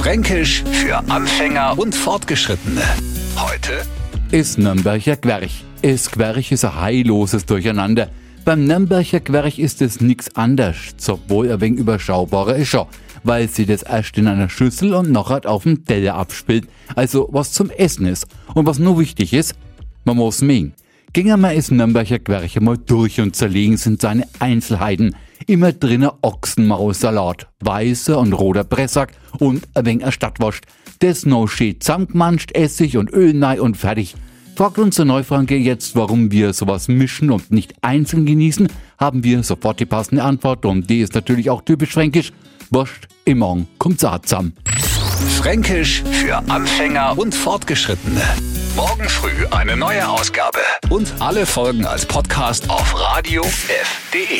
Fränkisch für Anfänger und Fortgeschrittene. Heute ist Nürnberger Querch. Es Querch ist ein heilloses Durcheinander. Beim Nürnberger Querch ist es nix anders, obwohl ein wenig überschaubarer ist schon, weil sie das erst in einer Schüssel und nachher auf dem Teller abspielt, also was zum Essen ist. Und was nur wichtig ist, man muss mengen. Gingen wir es Nürnberger Querche mal durch und zerlegen sind seine Einzelheiten. Immer drinnen Ochsenmaussalat, weißer und roter Pressack und ein wenig Stadtwurst. Das noch schön zusammengemanscht, Essig und Öl nei und fertig. Fragt uns der Neufranke jetzt, warum wir sowas mischen und nicht einzeln genießen, haben wir sofort die passende Antwort und die ist natürlich auch typisch fränkisch. Wurst im Morgen kommt zusammen. Fränkisch für Anfänger und Fortgeschrittene. Morgen früh eine neue Ausgabe. Und alle Folgen als Podcast auf radiof.de.